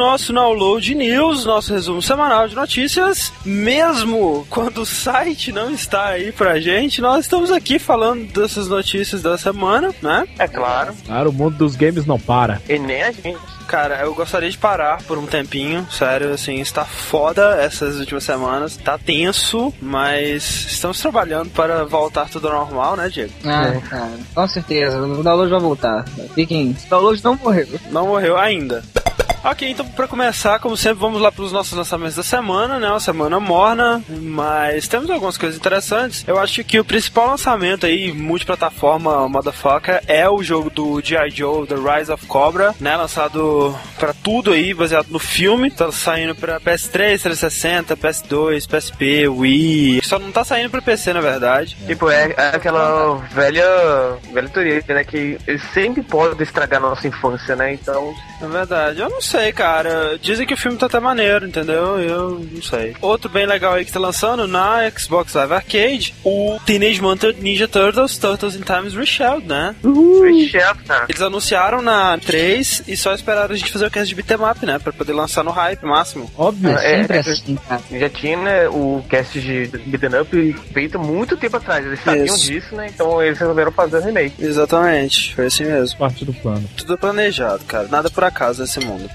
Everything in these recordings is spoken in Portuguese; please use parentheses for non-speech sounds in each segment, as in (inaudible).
Nosso Download News, nosso resumo semanal de notícias. Mesmo quando o site não está aí pra gente, nós estamos aqui falando dessas notícias da semana, né? É claro. Claro, o mundo dos games não para. E nem a gente. Cara, eu gostaria de parar por um tempinho, sério, assim, está foda essas últimas semanas, tá tenso, mas estamos trabalhando para voltar tudo ao normal, né, Diego? Ah, cara, com certeza. O download vai voltar. Fiquem. O download não morreu. Não morreu ainda. Ok, então pra começar, como sempre, vamos lá pros nossos lançamentos da semana, né? Uma semana morna, mas temos algumas coisas interessantes. Eu acho que o principal lançamento aí, multiplataforma, motherfucker, é o jogo do G.I. Joe, The Rise of Cobra, né? Lançado pra tudo aí, baseado no filme. Tá saindo pra PS3, 360, PS2, PSP, Wii. Só não tá saindo pra PC, na verdade. Tipo, é, é aquela velha, velha teoria, né? Que eles sempre podem estragar nossa infância, né? Então, Na verdade, eu não sei, cara. Dizem que o filme tá até maneiro, entendeu? Eu não sei. Outro bem legal aí que tá lançando na Xbox Live Arcade, o Teenage Mutant Ninja Turtles, Turtles in Times Reshelled, né? Michel, cara. Eles anunciaram na 3 e só esperaram a gente fazer o cast de beat'em up, né? Pra poder lançar no hype máximo. Óbvio. É É, sempre é, assim, cara. Já tinha né, o cast de Beaten Up feito muito tempo atrás. Eles sabiam Isso. disso, né? Então eles resolveram fazer o remake. Exatamente, foi assim mesmo. Parte do plano. Tudo planejado, cara. Nada por acaso nesse mundo.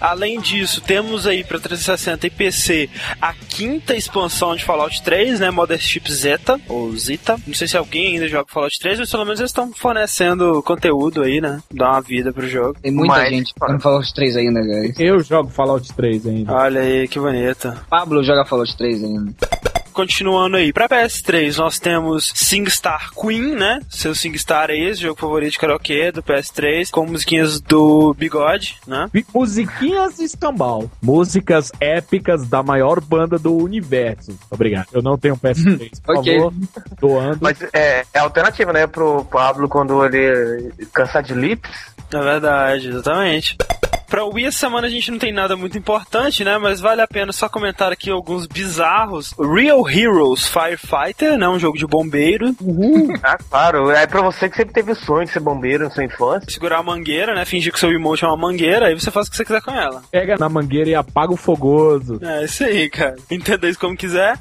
Além disso, temos aí pra 360 e PC a quinta expansão de Fallout 3, né? Mothership Zeta, ou Zita. Não sei se alguém ainda joga Fallout 3, mas pelo menos eles estão fornecendo conteúdo aí, né? Dá uma vida pro jogo. Tem muita Mas- gente falou os três ainda, guys. Eu jogo Fallout 3 ainda. Olha aí, que bonito. Pablo joga Fallout 3 ainda. Continuando aí, pra PS3 nós temos SingStar Queen, né? Seu SingStar é esse, jogo favorito de karaokê do PS3, com musiquinhas do Bigode, né? Musiquinhas escambau. Músicas épicas da maior banda do universo. Obrigado. Eu não tenho PS3, (laughs) por Ok. favor. Doando. Mas é, é alternativa, né? Pro Pablo quando ele cansar de lips. É verdade, exatamente. Pra Wii essa semana a gente não tem nada muito importante, né? Mas vale a pena só comentar aqui alguns bizarros. Real Heroes Firefighter, né? Um jogo de bombeiro. (laughs) Ah, claro. É pra você que sempre teve o sonho de ser bombeiro na sua infância. Segurar a mangueira, né? Fingir que o seu emote é uma mangueira, aí você faz o que você quiser com ela. Pega na mangueira e apaga o fogoso. É isso aí, cara. Entenda isso como quiser.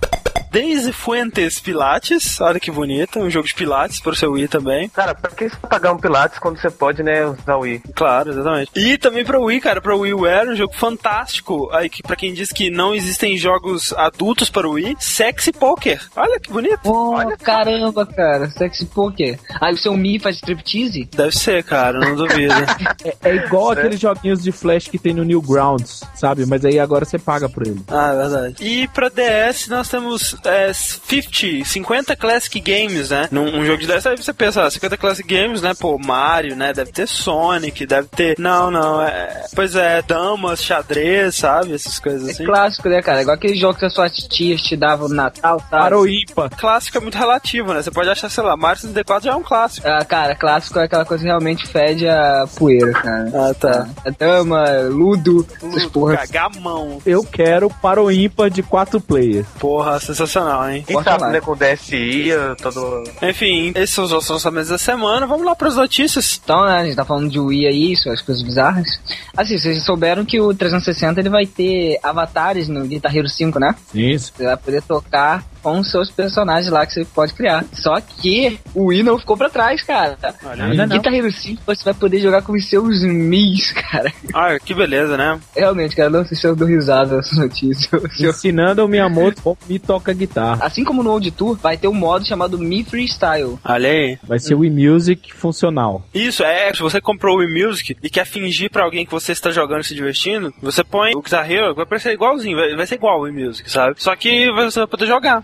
Daisy Fuentes Pilates, olha que bonito, um jogo de Pilates pro seu Wii também. Cara, pra que você pagar um Pilates quando você pode, né, usar o Wii? Claro, exatamente. E também pra Wii, cara, pra WiiWare, um jogo fantástico. Aí que pra quem diz que não existem jogos adultos para o Wii, Sexy Poker. Olha que bonito. Pô, caramba, cara. Sexy Poker. Aí o seu Mi faz striptease? Deve ser, cara, não duvido. (laughs) É, é igual aqueles joguinhos de flash que tem no Newgrounds, sabe? Mas aí agora você paga por ele. ah, é verdade. E pra DS nós temos é, 50, 50 Classic Games, né? Num um jogo de DS, aí você pensa, ah, 50 Classic Games, né? Pô, Mario, né? Deve ter Sonic, deve ter. Não, não, é. Pois é, damas, xadrez, sabe? Essas coisas É assim. clássico, né, cara? Igual aquele jogo que as suas tias te davam no Natal, sabe? Ímpar. Clássico é muito relativo, né? Você pode achar, sei lá, Mario 64 já é um clássico. Ah, cara, clássico é aquela coisa que realmente fede a poeira, cara. Ah, tá. A dama, ludo, essas porras. Gamão. Eu quero para o ímpar de quatro players. Porra, sensacional, hein? Quem sabe, lá. né, com o DSI, todo... Enfim, esses são os nossos lançamentos da semana. Vamos lá para as notícias. Então, né, a gente tá falando de Wii aí, isso, as coisas bizarras. Assim, vocês souberam que o 360 ele vai ter avatares no Guitar Hero 5, né? Isso. Você vai poder tocar com os seus personagens lá que você pode criar. Só que o Wii não ficou pra trás, cara. Olha Ainda não. Guitar Hero 5 você vai poder jogar com os seus Mis, (laughs) cara. Ah, que beleza, né? Realmente, cara, não sei se eu dou risada nessa notícia. (laughs) Ensinando o Miyamoto como me toca guitarra. Assim como no Old Tour, vai ter um modo chamado Mi Freestyle. Olha aí. Vai ser o Wii Music funcional. Isso, é, se você comprou o Wii Music e quer fingir pra alguém que você está jogando e se divertindo, você põe o Guitar Hero, vai parecer igualzinho, vai, vai ser igual o Wii Music, sabe? Só que você vai poder jogar.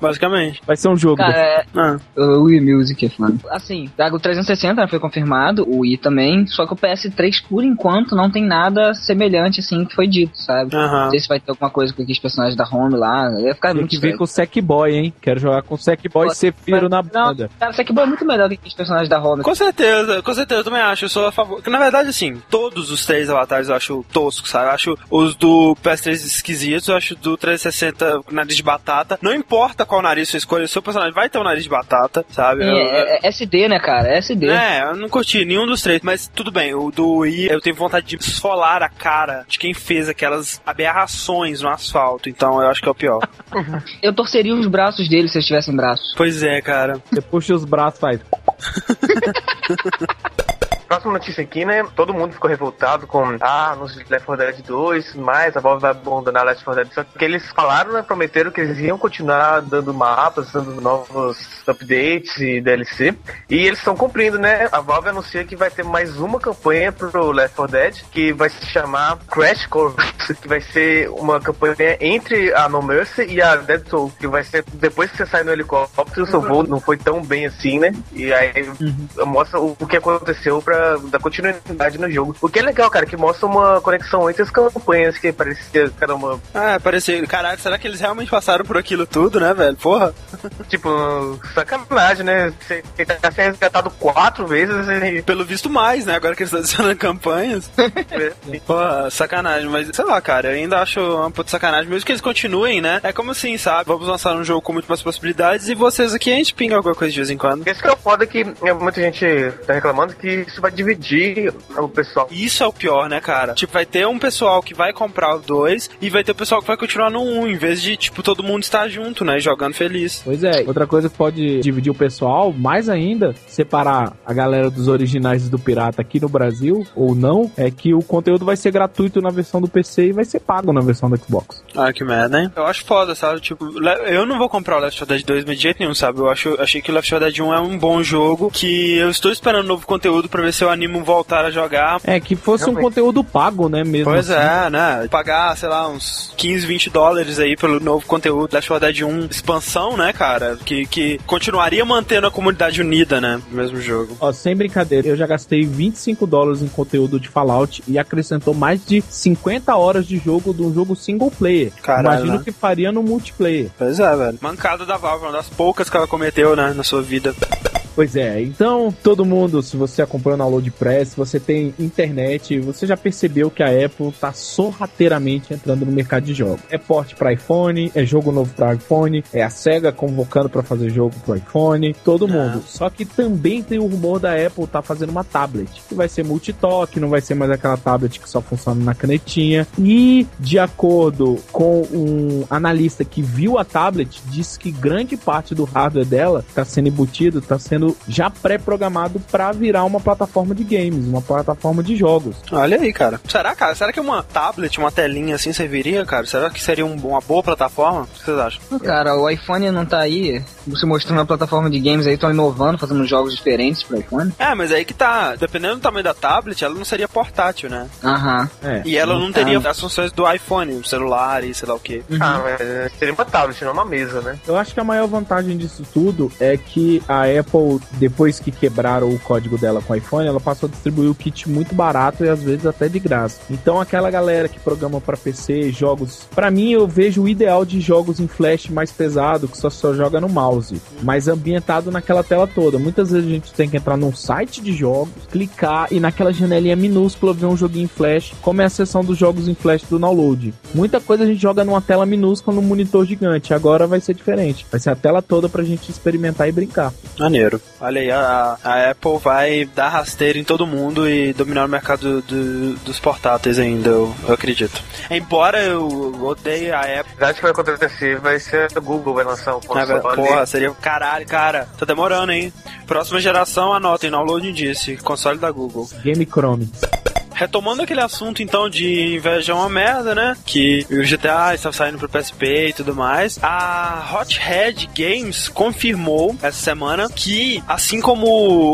basicamente. Vai ser um jogo. Cara, é, Ah. o Wii Music, mano. Assim, o 360 foi confirmado, o Wii também, só que o PS3, por enquanto, não tem nada semelhante, assim, que foi dito, sabe? Não sei se vai ter alguma coisa com aqueles personagens da Home lá, ia ficar Tem muito que vir estranho. com o Sackboy, hein? Quero jogar com o Sackboy e Sephiroth na Não, banda. cara, isso aqui é muito melhor do que os personagens da Home. Com certeza, com certeza, eu também acho. Eu sou a favor. Que, na verdade, assim, todos os três avatares eu acho toscos, sabe? Eu acho os do PS3 esquisitos, eu acho do 360 nariz de batata. Não importa qual nariz você escolhe, o seu personagem vai ter um nariz de batata, sabe? Eu- É, é- é SD, né, cara? É SD. É, eu não curti nenhum dos três, mas tudo bem, o do Wii eu tenho vontade de esfolar a cara de quem fez aquelas aberrações no asfalto, então eu acho que é o pior. (laughs) Eu torceria os braços dele se eles tivessem braços. pois é, cara. Você puxa os braços, faz. (laughs) Próxima notícia aqui, né? Todo mundo ficou revoltado com ah, nos Left 4 Dead 2, mas a Valve vai abandonar Left 4 Dead. Só que eles falaram, né? Prometeram que eles iam continuar dando mapas, dando novos updates e DLC. E eles estão cumprindo, né? A Valve anuncia que vai ter mais uma campanha pro Left 4 Dead, que vai se chamar Crash Course, que vai ser uma campanha entre a No Mercy e a Dead Soul, que vai ser depois que você sai no helicóptero, o seu voo não foi tão bem assim, né? E aí mostra o, o que aconteceu pra dar continuidade no jogo. O que é legal, cara, que mostra uma conexão entre as campanhas que parecia, caramba, Ah, parecia. Caralho, será que eles realmente passaram por aquilo tudo, né, velho? Porra. (laughs) tipo, sacanagem, né? Você tá sendo resgatado quatro vezes e. Pelo visto mais, né? Agora que eles estão adicionando campanhas. Porra, sacanagem. Mas, sei lá, cara, eu ainda acho uma puta sacanagem. Mesmo que eles continuem, né? É como assim, sabe? Vamos lançar um jogo com muito mais possibilidades e vocês aqui a gente pinga alguma coisa de vez em quando. Esse que é o foda que é, muita gente tá reclamando que isso vai dividir o pessoal. Isso é o pior, né, cara? Tipo, vai ter um pessoal que vai comprar o 2 e vai ter o pessoal que vai continuar no 1, um, em vez de, tipo, todo mundo estar junto, né? Jogando feliz. Pois é, outra coisa que pode dividir o pessoal, mais ainda, separar a galera dos originais e do pirata aqui no Brasil, ou não, é que o conteúdo vai ser gratuito na versão do PC e vai ser pago na versão do Xbox. Ah, que merda, hein? Eu acho foda, sabe? Tipo, eu não vou comprar o Left 4 Dead 2 de jeito nenhum, sabe? Eu acho, achei que o Left 4 Dead 1 é um bom jogo, que eu estou esperando novo conteúdo pra ver se eu animo voltar a jogar. É, que fosse um Realmente. conteúdo pago, né, mesmo Pois assim. é, né? Pagar, sei lá, uns 15, 20 dólares aí pelo novo conteúdo Left 4 Dead 1 expansão, né, cara? Que, que continuaria mantendo a comunidade unida, né? No mesmo jogo. Ó, sem brincadeira, eu já gastei 25 dólares em conteúdo de Fallout e acrescentou mais de 50 horas de jogo de um jogo single player. Caralho, Imagino né? que faria no multiplayer. Pois é, velho. Mancada da Valve, uma das poucas que ela cometeu, né, na sua vida. Pois é, então todo mundo, se você acompanha o Download Press, se você tem internet, você já percebeu que a Apple tá sorrateiramente entrando no mercado de jogos. É porte para iPhone, é jogo novo para iPhone, é a Sega convocando para fazer jogo pro iPhone, todo mundo. Só que também tem o rumor da Apple tá fazendo uma tablet, que vai ser multitoque, não vai ser mais aquela tablet que só funciona na canetinha. E de acordo com um analista que viu a tablet, disse que grande parte do hardware dela está sendo embutido, está sendo já pré-programado para virar uma plataforma de games, uma plataforma de jogos. Olha aí, cara. Será, cara? Será que uma tablet, uma telinha assim serviria, cara? Será que seria um- uma boa plataforma? O que vocês acham? Cara, o iPhone não tá aí se mostrando a plataforma de games aí, estão inovando, fazendo jogos diferentes pro iPhone. É, mas aí que tá. Dependendo do tamanho da tablet, ela não seria portátil, né? Aham. É. E ela não teria as funções do iPhone, o celular e sei lá o que. Ah, mas seria uma tablet, não uma mesa, né? Eu acho que a maior vantagem disso tudo é que a Apple, depois que quebraram o código dela com o iPhone, ela passou a distribuir o kit muito barato e às vezes até de graça. Então aquela galera que programa para PC, jogos, Pra mim eu vejo o ideal de jogos em flash mais pesado, que só só joga no mouse, mas ambientado naquela tela toda. Muitas vezes a gente tem que entrar num site de jogos, clicar e naquela janelinha minúscula ver um joguinho em flash, como é a seção dos jogos em flash do download. Muita coisa a gente joga numa tela minúscula num monitor gigante. Agora vai ser diferente. Vai ser a tela toda pra gente experimentar e brincar. Maneiro. Olha aí, a, a Apple vai dar rasteiro em todo mundo e dominar o mercado do- dos portáteis ainda, eu, eu acredito. Embora eu odeie a Apple. verdade que vai acontecer vai ser a Google vai lançar Na verdade, console. porra, seria caralho, cara. Tá demorando, hein? Próxima geração, anotem, download disse. Console da Google. Game Chrome. Retomando aquele assunto então de inveja é uma merda, né? Que o GTA está saindo pro PSP e tudo mais. A Hothead Games confirmou essa semana que, assim como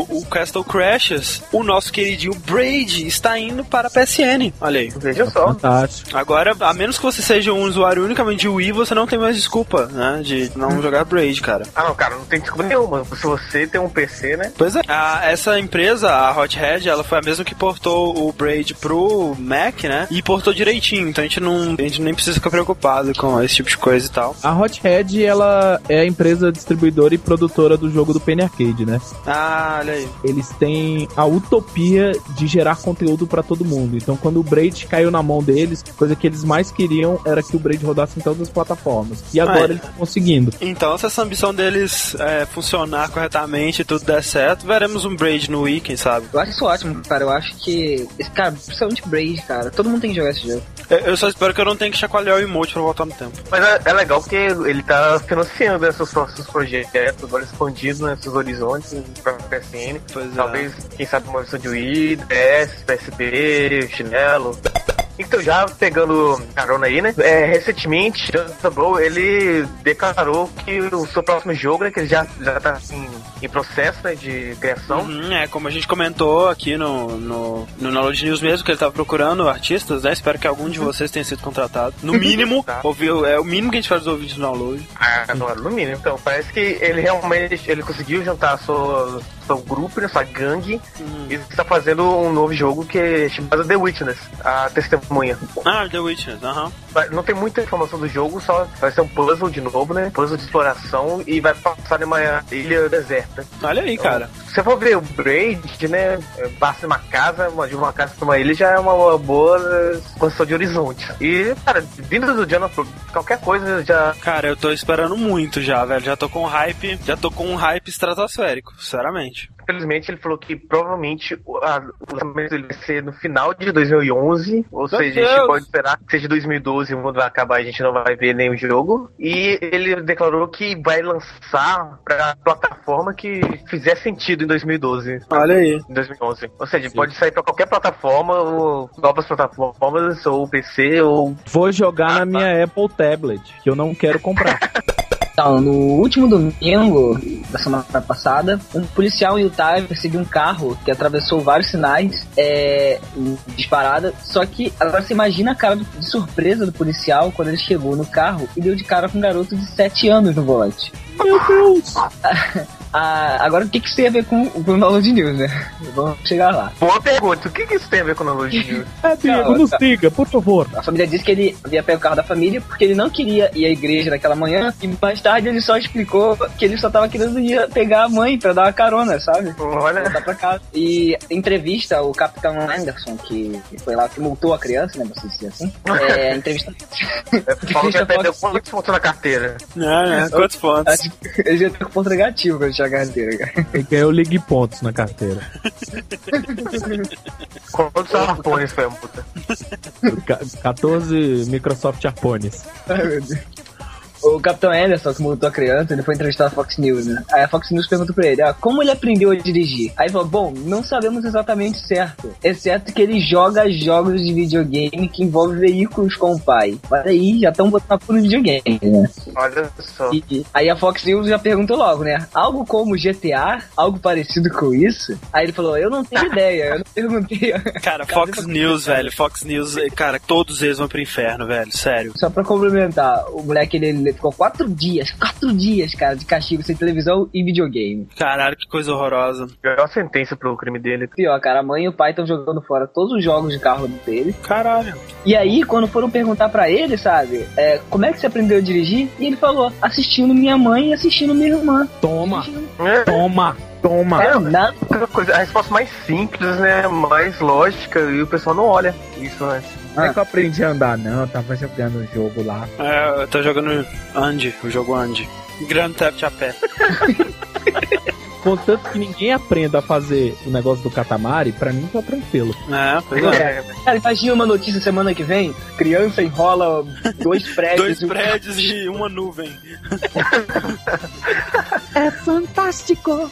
o Castle Crashers, o nosso queridinho Braid está indo para a PSN. Olha aí. Veja só. Fantástico. Agora, a menos que você seja um usuário unicamente de Wii, você não tem mais desculpa, né? De não jogar Braid, cara. Ah, não, cara, não tem desculpa nenhuma. Se você tem um PC, né? Pois é. A- essa empresa, a Hothead, ela foi a mesma que portou o Braid pro Mac, né? E portou direitinho. Então a gente não, a gente nem precisa ficar preocupado com esse tipo de coisa e tal. A Hothead, ela é a empresa distribuidora e produtora do jogo do Penny Arcade, né? Ah, olha aí. Eles têm a utopia de gerar conteúdo pra todo mundo. Então, quando o Braid caiu na mão deles, a coisa que eles mais queriam era que o Braid rodasse em todas as plataformas. E agora eles estão conseguindo. Então, se essa ambição deles é, funcionar corretamente e tudo der certo, veremos um Braid no Wii, quem sabe. Eu acho isso ótimo, cara. Eu acho que. Esse cara, principalmente Braid, cara. Todo mundo tem que jogar esse jogo. Eu- só espero que eu não tenha que chacoalhar o emote pra voltar no tempo. Mas é, é legal porque ele tá financiando esses próximos projetos, agora expandindo né, esses horizontes pra PSN. Pois é. Talvez, quem sabe, uma versão de Wii, DS, PSP, chinelo. Então, já pegando carona aí, né? É, recentemente, Jonathan Blow, ele declarou que o seu próximo jogo, né? Que ele já, já tá em, em processo né, de criação. Uhum, é, como a gente comentou aqui no, no, no Knowledge News mesmo, que ele tava procurando artistas, né? Espero que algum de vocês tenha sido contratado. No mínimo, (laughs) Tá. ouviu, é o mínimo que a gente faz dos ouvintes do download. Ah, no, no mínimo. Então, parece que ele realmente ele conseguiu juntar a sua, seu grupo, sua gangue, e está fazendo um novo jogo que é chamado The Witness, a testemunha. Ah, The Witness, aham. Vai- Não tem muita informação do jogo, só vai ser um puzzle de novo, né? Puzzle de exploração e vai passar numa ilha deserta. Olha aí, cara. Você for ver o Braid, né? De uma casa, uma, de uma casa pra uma ilha já é uma boa construção de horizonte. E, cara, vindo do Jonathan, qualquer coisa já Cara, eu tô esperando muito já, velho. Já tô com um hype, já tô com um hype estratosférico, sinceramente. Infelizmente, ele falou que provavelmente o, a- o lançamento dele vai ser no final de 2011. Ou Meu seja, a gente Deus! pode esperar que seja 2012 o mundo vai acabar e a gente não vai ver nenhum jogo. E ele declarou que vai lançar pra plataforma que fizer sentido em 2012. Olha aí. Em 2011. Ou seja, pode sair pra qualquer plataforma, ou novas plataformas, ou PC, ou. Vou jogar na minha Apple Tablet, que eu não quero comprar. (laughs) Então, no último domingo da semana passada, um policial em Utah perseguiu um carro que atravessou vários sinais é, disparada. Só que agora você imagina a cara do- de surpresa do policial quando ele chegou no carro e deu de cara com um garoto de 7 anos no volante. Meu Deus! (laughs) Ah, agora o que, que isso tem a ver com, com o Download News, né? Vamos chegar lá. Boa pergunta, o que, que isso tem a ver com analogia? É, Diego, Não, nos tá. diga, por favor. A família disse que ele ia pegar o carro da família porque ele não queria ir à igreja naquela manhã e mais tarde ele só explicou que ele só tava querendo ir pegar a mãe pra dar uma carona, sabe? Olha, voltar pra casa. E entrevista, o Capitão Anderson, que foi lá que multou a criança, né? Você dizer assim. É, entrevista. (laughs) falou que Fox quantos pontos na carteira. É, né? Quantos pontos? Ele já tá com ponto negativo quando chegar a carteira, cara. Ele ganhou League Pontos na carteira. Quantos arpones foi a multa? Ca- 14 Microsoft Arpones. Ai, meu Deus. O Capitão Anderson, que multou a criança, ele foi entrevistar a Fox News, né? Aí a Fox News perguntou pra ele, ah, como ele aprendeu a dirigir? Aí ele falou, bom, não sabemos exatamente certo, exceto que ele joga jogos de videogame que envolvem veículos com o pai. Mas aí já estão botando por videogame, né? Olha só. E aí a Fox News já perguntou logo, né? Algo como GTA? Algo parecido com isso? Aí ele falou, eu não tenho (laughs) ideia, eu não perguntei. Cara, Fox News, velho. Fox News, cara, todos eles vão pro inferno, velho. Sério. Só pra complementar, o moleque ele, ele ficou quatro dias, (laughs) quatro dias, cara, de castigo sem televisão e videogame. Caralho, que coisa horrorosa. A sentença pro crime dele. Pior, cara, a mãe e o pai estão jogando fora todos os jogos de carro dele. Caralho. E aí, quando foram perguntar pra ele, sabe, é, como é que você aprendeu a dirigir? E ele falou, assistindo minha mãe e assistindo minha irmã. Toma, Assistindo- É, toma, toma. É, nada. coisa, a resposta mais simples, né? Mais lógica, e o pessoal não olha isso antes. Não é que eu aprendi a andar, não. Eu tava jogando o jogo lá. É, eu tô jogando Andy, o jogo Andy. Grand Theft a pé. Contanto que ninguém aprenda a fazer o negócio do Katamari, pra mim tá tranquilo. É, pois é. É, Cara, imagina uma notícia semana que vem, criança enrola dois (laughs) prédios. Dois e um- prédios e uma nuvem. (laughs) É fantástico!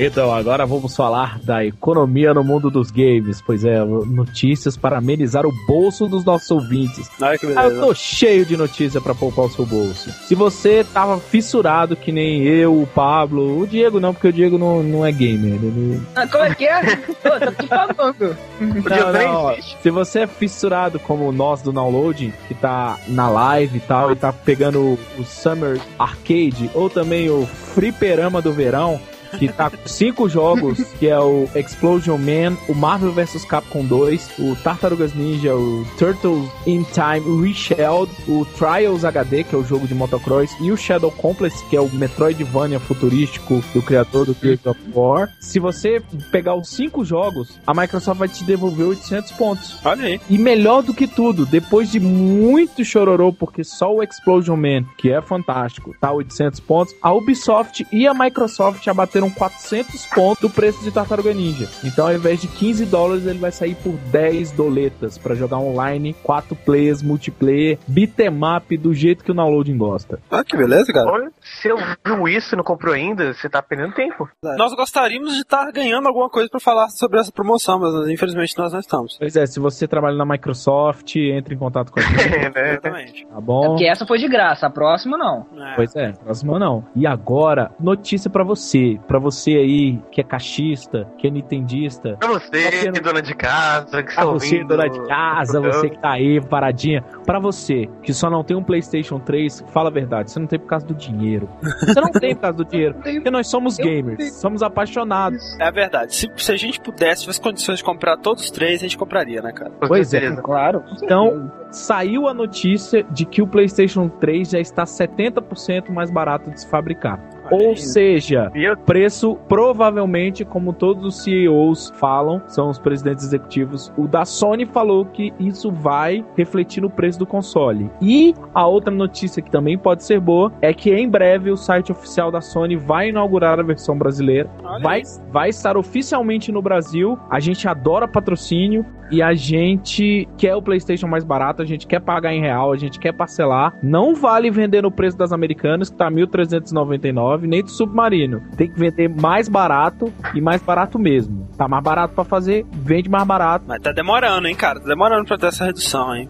Então, agora vamos falar da economia no mundo dos games. Pois é, notícias para amenizar o bolso dos nossos ouvintes. Olha que Ah, eu beleza. tô cheio de notícia pra poupar o seu bolso. Se você tava fissurado que nem eu, o Pablo, o Diego não, porque o Diego não, não é gamer. Ele... Ah, como é que é? Pô, tô te falando. O Diego nem ó, existe. se você é fissurado como nós do download, que tá na live e tal, e tá pegando o, Summer Arcade, ou também o Fliperama do Verão, que tá com cinco jogos, que é o Explosion Man, o Marvel vs Capcom 2, o Tartarugas Ninja, o Turtles in Time Reshelled, o Trials HD, que é o jogo de motocross, e o Shadow Complex, que é o Metroidvania futurístico do criador do Gears of War. Se você pegar os cinco jogos, a Microsoft vai te devolver 800 pontos. Olha aí. E melhor do que tudo, depois de muito chororô, porque só o Explosion Man, que é fantástico, tá 800 pontos, a Ubisoft e a Microsoft já bateram 400 pontos do preço de Tartaruga Ninja. Então, ao invés de 15 dólares, ele vai sair por 10 doletas pra jogar online, 4 players, multiplayer, beat'em up do jeito que o downloading gosta. Ah, que beleza, cara. Olha, se eu viu isso e não comprou ainda, você tá perdendo tempo. Nós gostaríamos de estar ganhando alguma coisa pra falar sobre essa promoção, mas infelizmente nós não estamos. Pois é, se você trabalha na Microsoft, entre em contato com a gente, (laughs) É, né? Exatamente. tá É bom? porque essa foi de graça, a próxima não. É. Pois é, próxima não. E agora, notícia pra você, Pra você aí que é cachista, que é nintendista, Pra você, Porque não- dona de casa, que pra está você ouvindo dona de casa, você que tá aí paradinha, pra você que só não tem um PlayStation 3, fala a verdade, você não tem por causa do dinheiro. Você não tem por causa do dinheiro, (laughs) porque nós somos gamers, somos apaixonados. É a verdade. Se, se a gente pudesse, tivesse condições de comprar todos os três, a gente compraria, né, cara? Com Pois é. Claro. Então, saiu a notícia de que o PlayStation 3 já está 70% mais barato de se fabricar. Ou seja, preço provavelmente, como todos os CEOs falam, são os presidentes executivos, o da Sony falou que isso vai refletir no preço do console. E a outra notícia que também pode ser boa é que em breve o site oficial da Sony vai inaugurar a versão brasileira. Olha Vai, vai estar oficialmente no Brasil. A gente adora patrocínio e a gente quer o PlayStation mais barato, a gente quer pagar em real, a gente quer parcelar. Não vale vender no preço das americanas, que tá 1.399, nem do Submarino. Tem que vender mais barato e mais barato mesmo. Tá mais barato pra fazer, vende mais barato. Mas tá demorando, hein, cara? Tá demorando pra ter essa redução, hein?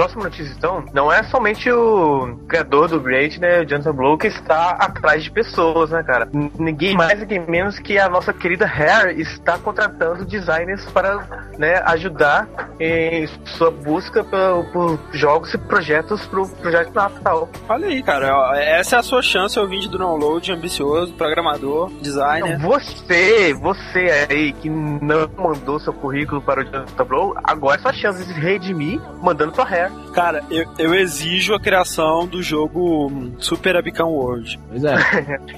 Próxima notícia, então, não é somente o criador do Great, né, o Jonathan Blow, que está atrás de pessoas, né, cara? Ninguém mais, ninguém menos que a nossa querida Hair está contratando designers para, né, ajudar em sua busca por, por jogos e projetos pro projeto Natal. Olha aí, cara. ó, Essa é a sua chance, ouvinte do download, ambicioso, programador, designer. Você, você aí que não mandou seu currículo para o Jonathan Blow, agora é sua chance de se redimir mandando sua Hair. Cara, eu, eu exijo a criação do jogo Super Abicam World. Pois é.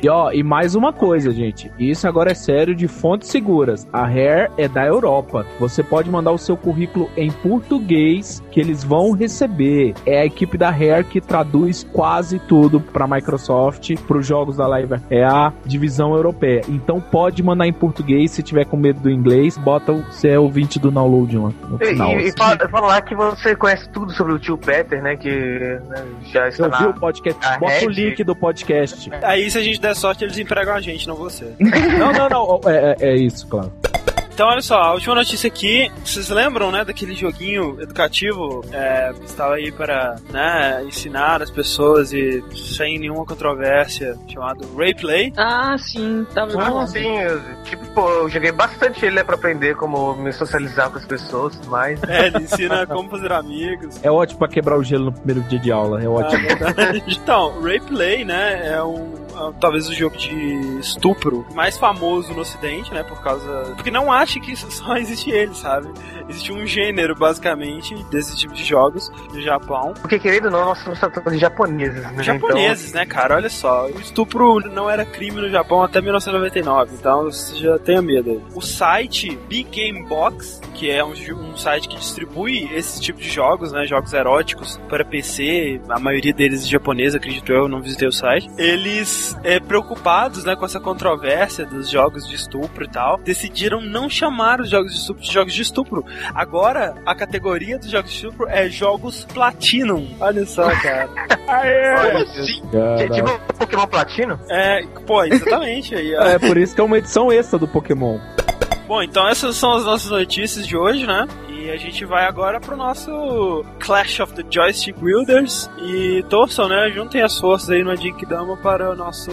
e ó, e mais uma coisa, gente. Isso agora é sério de fontes seguras. A Hair é da Europa. Você pode mandar o seu currículo em português que eles vão receber. É a equipe da Hair que traduz quase tudo pra Microsoft, pros jogos da Live. É a divisão europeia. Então pode mandar em português. Se tiver com medo do inglês, bota o seu ouvinte do download lá no E, final. e, e fala- falar que você conhece tudo sobre o tio Peter, né? Que né, já está o na. podcast? a Bota o Red. link do podcast. Aí, se a gente der sorte, eles empregam a gente, não você. (laughs) Não, não, não. É, é- é isso, claro. Então, olha só, a última notícia aqui, vocês lembram, né, daquele joguinho educativo é, que estava aí para, né, ensinar as pessoas e sem nenhuma controvérsia, chamado Rayplay? Ah, sim. Tava Ah, sim, eu- tipo, pô, eu joguei bastante ele né, pra aprender como me socializar com as pessoas, mas É, ele ensina como fazer amigos. É ótimo pra quebrar o gelo no primeiro dia de aula. É ótimo. Ah, (laughs) então, Rayplay, né, é um talvez o jogo de estupro mais famoso no ocidente, né, por causa... Porque não ache que (laughs) só existe ele, sabe? Existe um gênero, basicamente, desse tipo de jogos no Japão. porque querendo ou não, nós estamos tratando de japoneses, né? Japoneses, né, cara? Olha só. O estupro não era crime no Japão até 1999, então você já tenha medo. O site Big Game Box, que é um, um site que distribui esse tipo de jogos, né, jogos eróticos para PC, a maioria deles japonês, acredito eu, não visitei o site. Eles eles, é, preocupados né, com essa controvérsia dos jogos de estupro e tal, decidiram não chamar os jogos de estupro de jogos de estupro. Agora, a categoria dos jogos de estupro é jogos Platinum. Olha só, cara. (laughs) Olha, Que é Caraca. tipo Pokémon Platino? É, pô, exatamente aí. É por isso que é uma edição extra do Pokémon. Bom, então essas são as nossas notícias de hoje, né? E a gente vai agora pro nosso Clash of the Joystick Wielders. E torçam, né? Juntem as forças aí no Dama para o nosso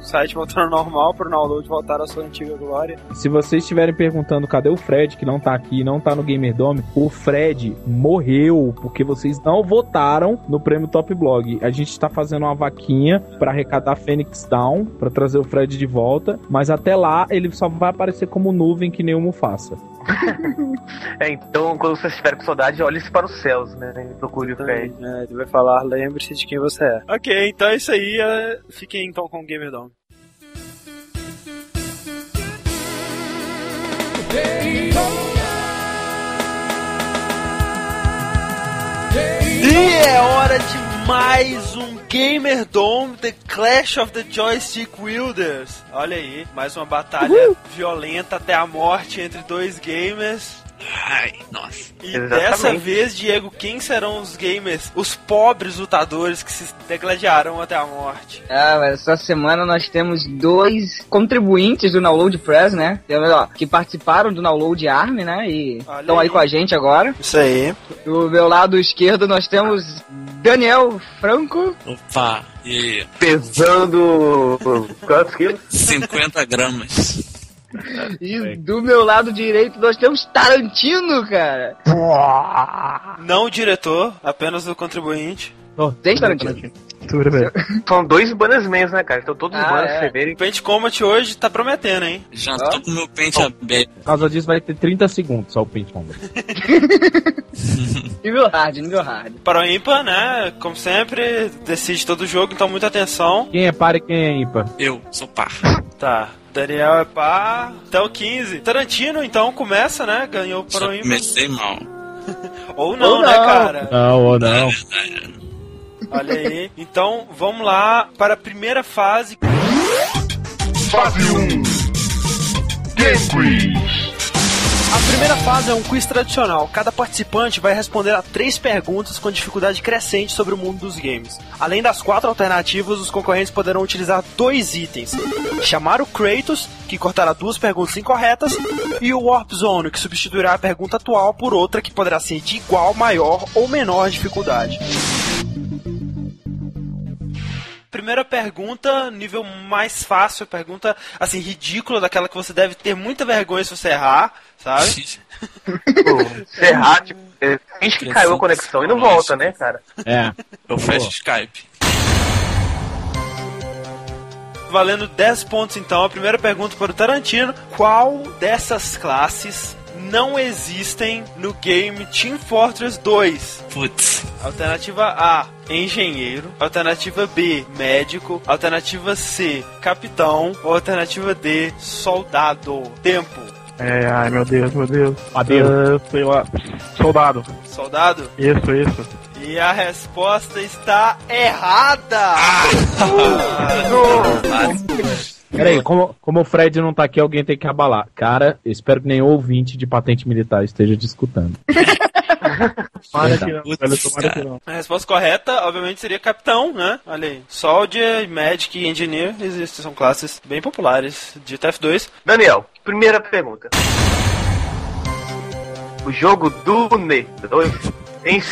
site voltar ao normal, para o download voltar à sua antiga glória. Se vocês estiverem perguntando cadê o Fred, que não tá aqui, não tá no Gamer Dome, o Fred morreu porque vocês não votaram no prêmio Top Blog. A gente tá fazendo uma vaquinha pra arrecadar Phoenix Down, pra trazer o Fred de volta, mas até lá ele só vai aparecer como nuvem que nem o Mufasa. (laughs) É, então quando você estiver com saudade, olhe-se para os céus, né? E procure o Fred. É, ele vai falar, lembre-se de quem você é. Ok, então é isso aí. é, Fiquem então com o Gamer Dome. E é hora de mais um Gamer Dome The Clash of the Joystick Wielders. Olha aí, mais uma batalha violenta até a morte entre dois gamers. Ai, nossa. E Exatamente. dessa vez, Diego, quem serão os gamers, os pobres lutadores que se degladiarão até a morte? Ah, mas essa semana nós temos dois contribuintes do Download Press, né? Temos, ó, que participaram do Download Arm, né? E estão aí aí. com a gente agora. Isso aí. Do meu lado esquerdo nós temos Daniel Franco. Opa, e? Pesando quantos quilos? 50 gramas. E do meu lado direito nós temos Tarantino, cara. Não o diretor, apenas o contribuinte. Tem Tarantino? (laughs) São dois bannermans, né, cara? Então todos os Ah, banners é. O Paint Combat hoje tá prometendo, hein? Já Ó. tô com meu pente aberto. Por causa disso vai ter 30 segundos só o Paint Combat. (laughs) Nível hard, nível hard. Para o ímpar, né? Como sempre, decide todo o jogo, então muita atenção. Quem é par e quem é ímpar? Eu sou par. (laughs) Tá. Daniel é pá. Então 15. Tarantino, então, começa, né? Ganhou para o ímpar. comecei mal. Ou não, Ou né, não. cara? Não, ou não. Olha aí. Então, vamos lá para a primeira fase. Fase 1 Game Quiz A primeira fase é um quiz tradicional. Cada participante vai responder a três perguntas com dificuldade crescente sobre o mundo dos games. Além das quatro alternativas, os concorrentes poderão utilizar dois itens: chamar o Kratos, que cortará duas perguntas incorretas, e o Warp Zone, que substituirá a pergunta atual por outra que poderá ser de igual, maior ou menor dificuldade. Primeira pergunta, nível mais fácil, pergunta assim, ridícula, daquela que você deve ter muita vergonha se você errar, sabe? (laughs) Pô, se errar, tipo, é, finge que caiu a conexão e não volta, né, cara? É. Eu fecho Skype. Valendo 10 pontos então. A primeira pergunta para o Tarantino: Qual dessas classes não existem no game Team Fortress 2? Putz. Alternativa A: Engenheiro. Alternativa B: Médico. Alternativa C: Capitão. Alternativa D: Soldado. Tempo. É, ai meu Deus, meu Deus. Padeiro. É, sei lá. Soldado. Soldado? Isso, isso. E a resposta está errada! (laughs) Peraí, como, como o Fred não tá aqui, alguém tem que abalar. Cara, eu espero que nenhum ouvinte de patente militar esteja te escutando. (laughs) Tomara Verdade. que não, Putz, velho, tomara que cara. não. A resposta correta, obviamente, seria capitão, né? Olha aí. Soldier, Magic e Engineer existem, são classes bem populares de TF2. Daniel, primeira pergunta. O jogo Dune 2 tem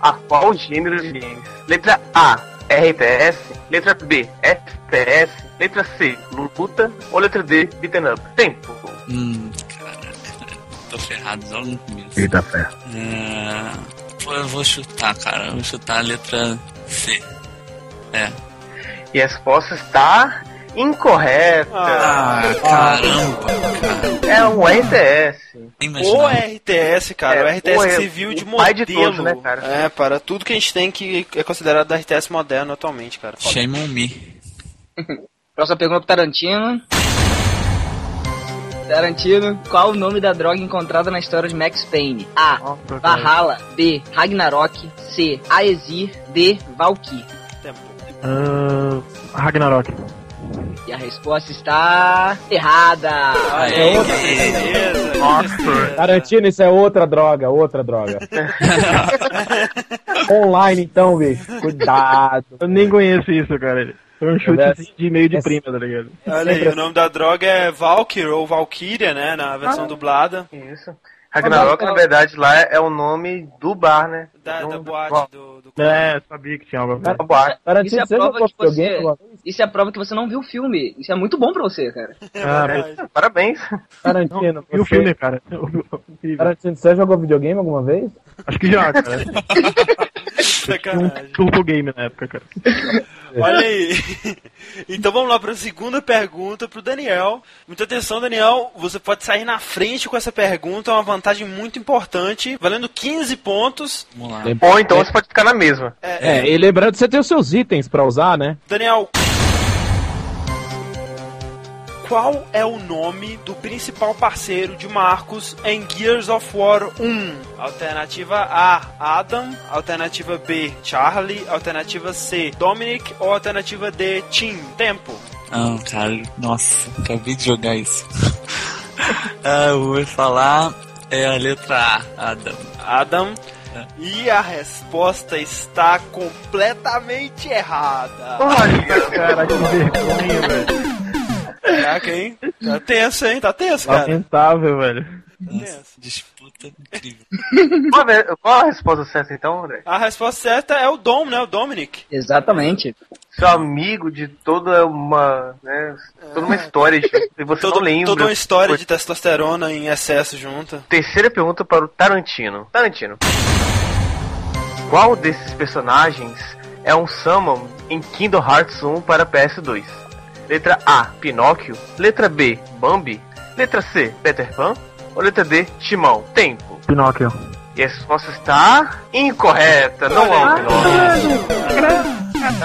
a qual gênero de games? Letra A, RTS. Letra B, FPS. Letra C, luta. Ou letra D, beaten up. Tempo. Hum, cara. (laughs) Tô ferrado logo no começo. Eita fé. É... Pô, eu vou chutar, cara. Eu vou chutar a letra C. É. E a resposta está incorreta. Ah, caramba, cara. É um RTS. O. RTS, cara, É, o RTS o- que serviu de o pai de modelo. todos, né, cara? É, para tudo que a gente tem que é considerado da RTS moderno atualmente, cara. Shame on me. Próxima pergunta pro Tarantino. Tarantino, qual o nome da droga encontrada na história de Max Payne? A. Cara. Valhalla. B. Ragnarok. C. Aesir. D. Valkyrie. Tempo. Ah, Ragnarok. E a resposta está errada. Aí, É outra. que- Beleza. Nossa. Tarantino, isso é outra droga, outra droga. (laughs) Online, então, bicho. Cuidado. Eu nem conheço isso, cara. Foi um chute de meio de essa- prima, tá ligado? Olha aí, o nome da droga é Valkyrie ou Valkyria, né? Na versão dublada Isso. Ragnarok, na verdade, lá é o nome do bar, né? da, da boate do, do É, sabia que tinha. Uma boate. Isso Tarantino, é prova que você-? Isso é a prova que você não viu o filme. Isso é muito bom pra você, cara. Ah, verdade. Parabéns. Tarantino, E o filme, cara? (laughs) Tarantino, você jogou videogame alguma vez? Acho que já, cara. (laughs) Tinha um Sacanagem. turbo game na época, cara. (laughs) Olha aí. Então vamos lá para a segunda pergunta pro Daniel. Muita atenção, Daniel. Você pode sair na frente com essa pergunta, é uma vantagem muito importante, valendo 15 pontos. Vamos lá. Ou então você pode ficar na mesma. É, e lembrando que você tem os seus itens pra usar, né? Daniel, qual é o nome do principal parceiro de Marcos em Gears of War 1? Alternativa A, Adam. Alternativa B, Charlie. Alternativa C, Dominic. Ou alternativa D, Tim. Tempo. Ah, cara, nossa, acabei de jogar isso. (laughs) ah, eu vou falar é a letra A, Adam. Adam. E a resposta está completamente errada. Cara, que vergonha, velho. Caraca, hein? Tá tenso, hein? Tá tenso, cara. Lamentável, velho. Tá Nossa, tenso. disputa incrível. (laughs) Qual a, qual a resposta certa então, André? A resposta certa é o Dom, né? O Dominic. Exatamente. Seu amigo de toda uma, né, toda uma história, gente, e você Todo, não lembra. toda uma história de testosterona em excesso junto. Terceira pergunta para o Tarantino. Tarantino. Qual desses personagens é um summon em Kingdom Hearts 1 para PS2? Letra A, Pinóquio. Letra B, Bambi. Letra C, Peter Pan. Ou letra D, Timão? Tempo. Pinóquio. E a resposta está incorreta. Não é o Pinóquio.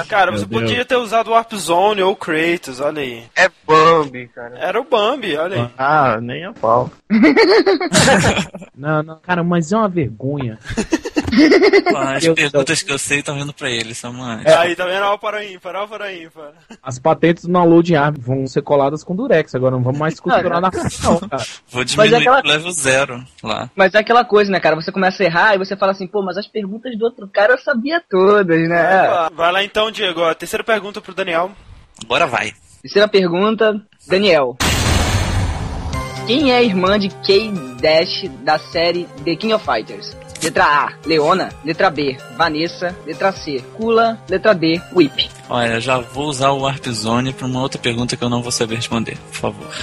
Cara, Meu você Deus. podia ter usado Warp Zone ou Kratos, olha aí. É Bambi, cara. Era o Bambi, olha aí. Ah, nem a pau. (laughs) Não, não, cara, mas é uma vergonha. (laughs) As Eu- perguntas que eu sei estão vindo pra ele, são mais. Aí, tá vendo? Ó, para ímpar, ó, para ímpar. As patentes do download ARM vão ser coladas com Durex, agora não vamos mais costurar na não, cara. Vou Mas é diminuir aquela- pro level zero lá. Mas é aquela coisa, né, cara? Você começa a errar e você fala assim, pô, mas as perguntas do outro cara eu sabia todas, né? Vai lá então, Diego. A terceira pergunta pro Daniel. Agora vai. Terceira pergunta, Daniel. Quem é a irmã de Kay Dash da série The King of Fighters? Letra A, Leona. Letra B, Vanessa. Letra C, Kula. Letra D, Whip. Olha, já vou usar o Warp Zone pra uma outra pergunta que eu não vou saber responder, por favor.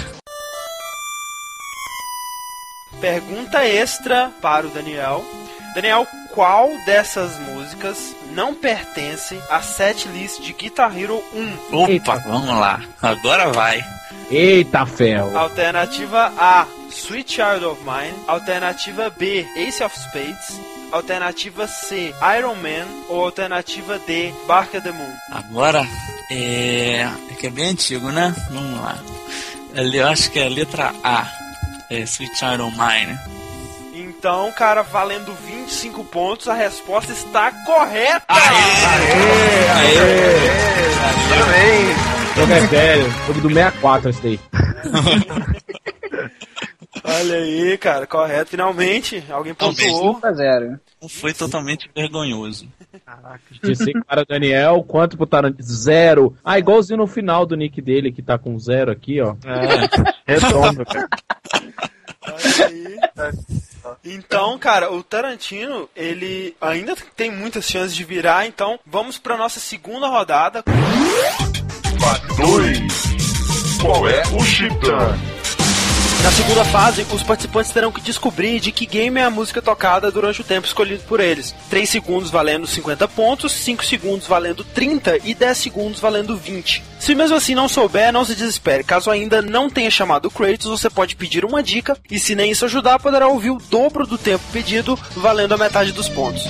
Pergunta extra para o Daniel. Daniel, qual dessas músicas não pertence à setlist de Guitar Hero 1? Opa, Eita. vamos lá. Agora vai. Eita ferro. Alternativa A, Sweet Child of Mine. Alternativa B, Ace of Spades. Alternativa C, Iron Man. Ou alternativa D, Bark at the Moon. Agora é. É que é bem antigo, né? Vamos lá. Eu acho que é a letra A. É Sweet Child O' Mine. Então, cara, valendo 25 pontos, a resposta está correta! Parabéns. Jogo é velho, jogo do 64 esse daí. (laughs) Olha aí, cara, correto. Finalmente, alguém pontuou. 5 a 0. Não foi totalmente vergonhoso. Disse para o Daniel, quanto pro Tarantino? Zero. Ah, igualzinho no final do nick dele, que tá com zero aqui, ó. É, redondo, cara. Olha aí. Então, cara, o Tarantino, ele ainda tem muitas chances de virar, então vamos pra nossa segunda rodada. 2. Qual é o Chitã? Na segunda fase, os participantes terão que descobrir de que game é a música tocada durante o tempo escolhido por eles. 3 segundos valendo 50 pontos, 5 segundos valendo 30 e 10 segundos valendo 20. Se mesmo assim não souber, não se desespere. Caso ainda não tenha chamado o Kratos, você pode pedir uma dica e se nem isso ajudar, poderá ouvir o dobro do tempo pedido, valendo a metade dos pontos.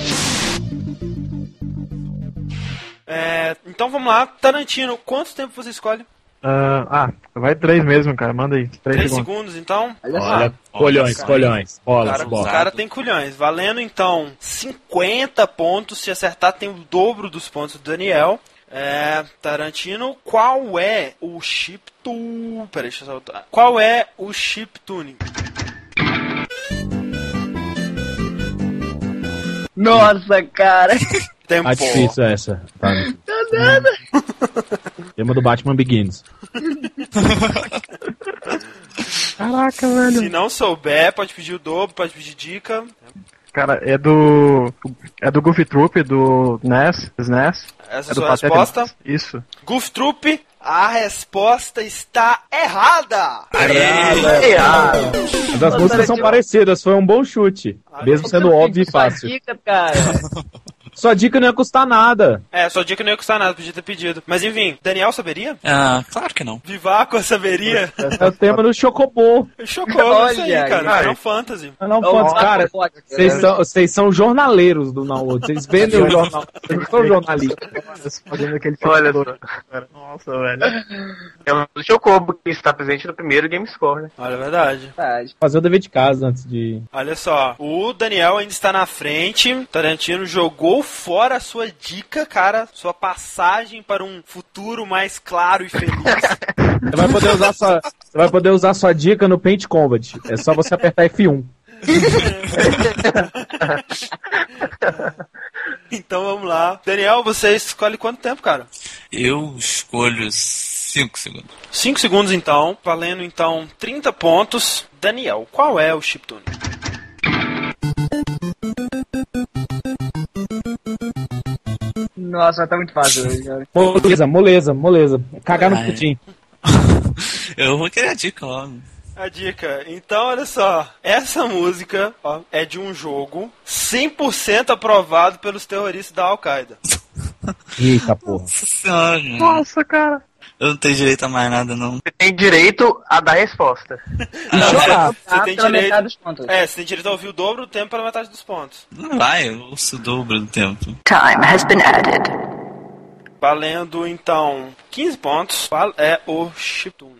É, então vamos lá, Tarantino, quanto tempo você escolhe? Ah, ah, vai três mesmo, cara. Manda aí. Três 3 segundos. segundos, então? Olha colhões, cara. colhões. Bola, Cara, o bola. cara tem culhões. Valendo então 50 pontos. Se acertar, tem o dobro dos pontos do Daniel. É, Tarantino, qual é o chip tu... Peraí, deixa eu soltar. Qual é o chip tuning? Nossa, cara. (laughs) Tempo. Tá difícil essa. Tá. nada. (laughs) Tema do Batman Begins. (laughs) Caraca, velho. Se não souber, pode pedir o dobro, pode pedir dica. Cara, é do. É do Goofy Troop, do NES. SNES. Essa é É a do sua Pateta resposta. Max. Isso. Goof Troop, a resposta está errada! Mas as músicas são parecidas, foi um bom chute. Mesmo sendo óbvio e fácil. Dica, cara. (laughs) Sua dica não ia custar nada. É, sua dica não ia custar nada, podia ter pedido. Mas enfim, Daniel saberia? Ah, claro que não. Vivaco saberia? É o tema do Chocobô. Chocou isso aí, Olha, cara. aí. Final Fantasy. Não, Ô, pode, cara, vocês são, vocês são jornaleiros do download. Vocês vendem o (laughs) jornal. Vocês não são jornalistas. Fazendo aquele Olha cara. Nossa, velho. É o Chocobo que está presente no primeiro Game Score, né? Olha, é verdade. Verdade. Fazer o dever de casa antes de. Olha só, o Daniel ainda está na frente. Tarantino jogou fora a sua dica, cara, sua passagem para um futuro mais claro e feliz. (laughs) Você vai poder usar sua, você vai poder usar sua dica no Paint Combat. É só você apertar F1. (laughs) então vamos lá. Daniel, você escolhe quanto tempo, cara? Eu escolho 5 segundos. 5 segundos então, valendo então 30 pontos. Daniel, qual é o chiptune? Nossa, tá muito fácil cara. Moleza, moleza, moleza. Cagar no Ai. pudim. (laughs) Eu vou querer a dica logo. A dica. Então, olha só. Essa música ó, é de um jogo 100% aprovado pelos terroristas da Al-Qaeda. Eita porra. Nossa. Nossa, cara. Eu não tenho direito a mais nada, não. Você tem direito a dar resposta. (laughs) Jogar. Você Tá tem direito. dos pontos. É, você tem direito a ouvir o dobro do tempo pela metade dos pontos. Não vai, eu ouço o dobro do tempo. Time has been added. Valendo então 15 pontos. Qual é o chiptune?